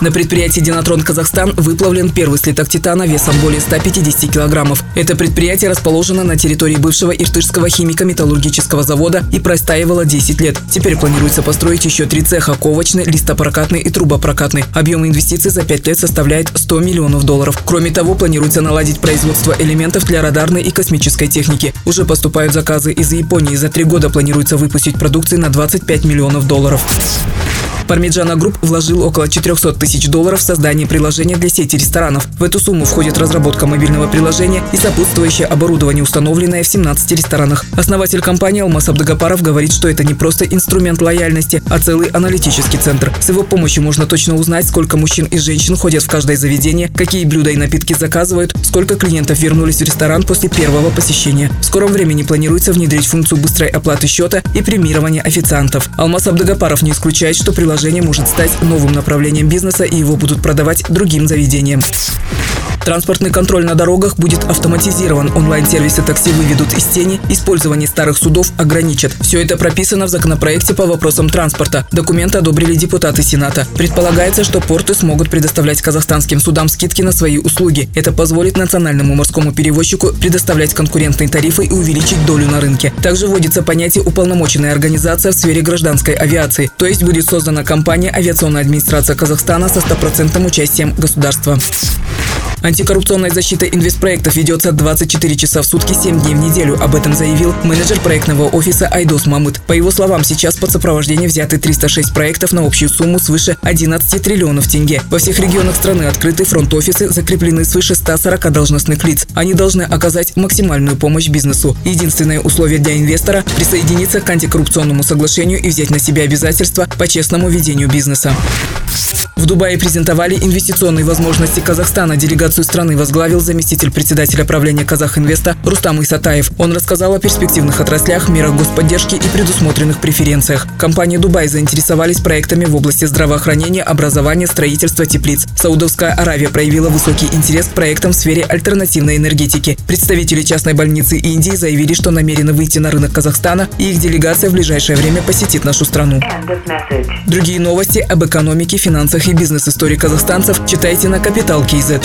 На предприятии «Динатрон Казахстан» выплавлен первый слиток титана весом более 150 килограммов. Это предприятие расположено на территории бывшего Иртышского химико-металлургического завода и простаивало 10 лет. Теперь планируется построить еще три цеха – ковочный, листопрокатный и трубопрокатный. Объем инвестиций за 5 лет составляет 100 миллионов долларов. Кроме того, планируется наладить производство элементов для радарной и космической техники. Уже поступают заказы из Японии. За три года планируется выпустить продукции на 25 миллионов долларов. Parmigiano Group вложил около 400 тысяч долларов в создание приложения для сети ресторанов. В эту сумму входит разработка мобильного приложения и сопутствующее оборудование, установленное в 17 ресторанах. Основатель компании Алмаз Абдагапаров говорит, что это не просто инструмент лояльности, а целый аналитический центр. С его помощью можно точно узнать, сколько мужчин и женщин ходят в каждое заведение, какие блюда и напитки заказывают, сколько клиентов вернулись в ресторан после первого посещения. В скором времени планируется внедрить функцию быстрой оплаты счета и премирования официантов. Алмаз Абдагапаров не исключает, что приложение приложение может стать новым направлением бизнеса и его будут продавать другим заведениям. Транспортный контроль на дорогах будет автоматизирован. Онлайн-сервисы такси выведут из тени, использование старых судов ограничат. Все это прописано в законопроекте по вопросам транспорта. Документы одобрили депутаты Сената. Предполагается, что порты смогут предоставлять казахстанским судам скидки на свои услуги. Это позволит национальному морскому перевозчику предоставлять конкурентные тарифы и увеличить долю на рынке. Также вводится понятие «уполномоченная организация в сфере гражданской авиации», то есть будет создана компания «Авиационная администрация Казахстана» со стопроцентным участием государства. Антикоррупционная защита инвестпроектов ведется 24 часа в сутки, 7 дней в неделю. Об этом заявил менеджер проектного офиса Айдос Мамыт. По его словам, сейчас под сопровождение взяты 306 проектов на общую сумму свыше 11 триллионов тенге. Во всех регионах страны открыты фронт-офисы, закреплены свыше 140 должностных лиц. Они должны оказать максимальную помощь бизнесу. Единственное условие для инвестора – присоединиться к антикоррупционному соглашению и взять на себя обязательства по честному ведению бизнеса. Дубае презентовали инвестиционные возможности Казахстана. Делегацию страны возглавил заместитель председателя правления Казахинвеста Рустам Исатаев. Он рассказал о перспективных отраслях, мерах господдержки и предусмотренных преференциях. Компании Дубай заинтересовались проектами в области здравоохранения, образования, строительства теплиц. Саудовская Аравия проявила высокий интерес к проектам в сфере альтернативной энергетики. Представители частной больницы Индии заявили, что намерены выйти на рынок Казахстана, и их делегация в ближайшее время посетит нашу страну. Другие новости об экономике, финансах и бизнес-истории казахстанцев читайте на Капитал Киезет.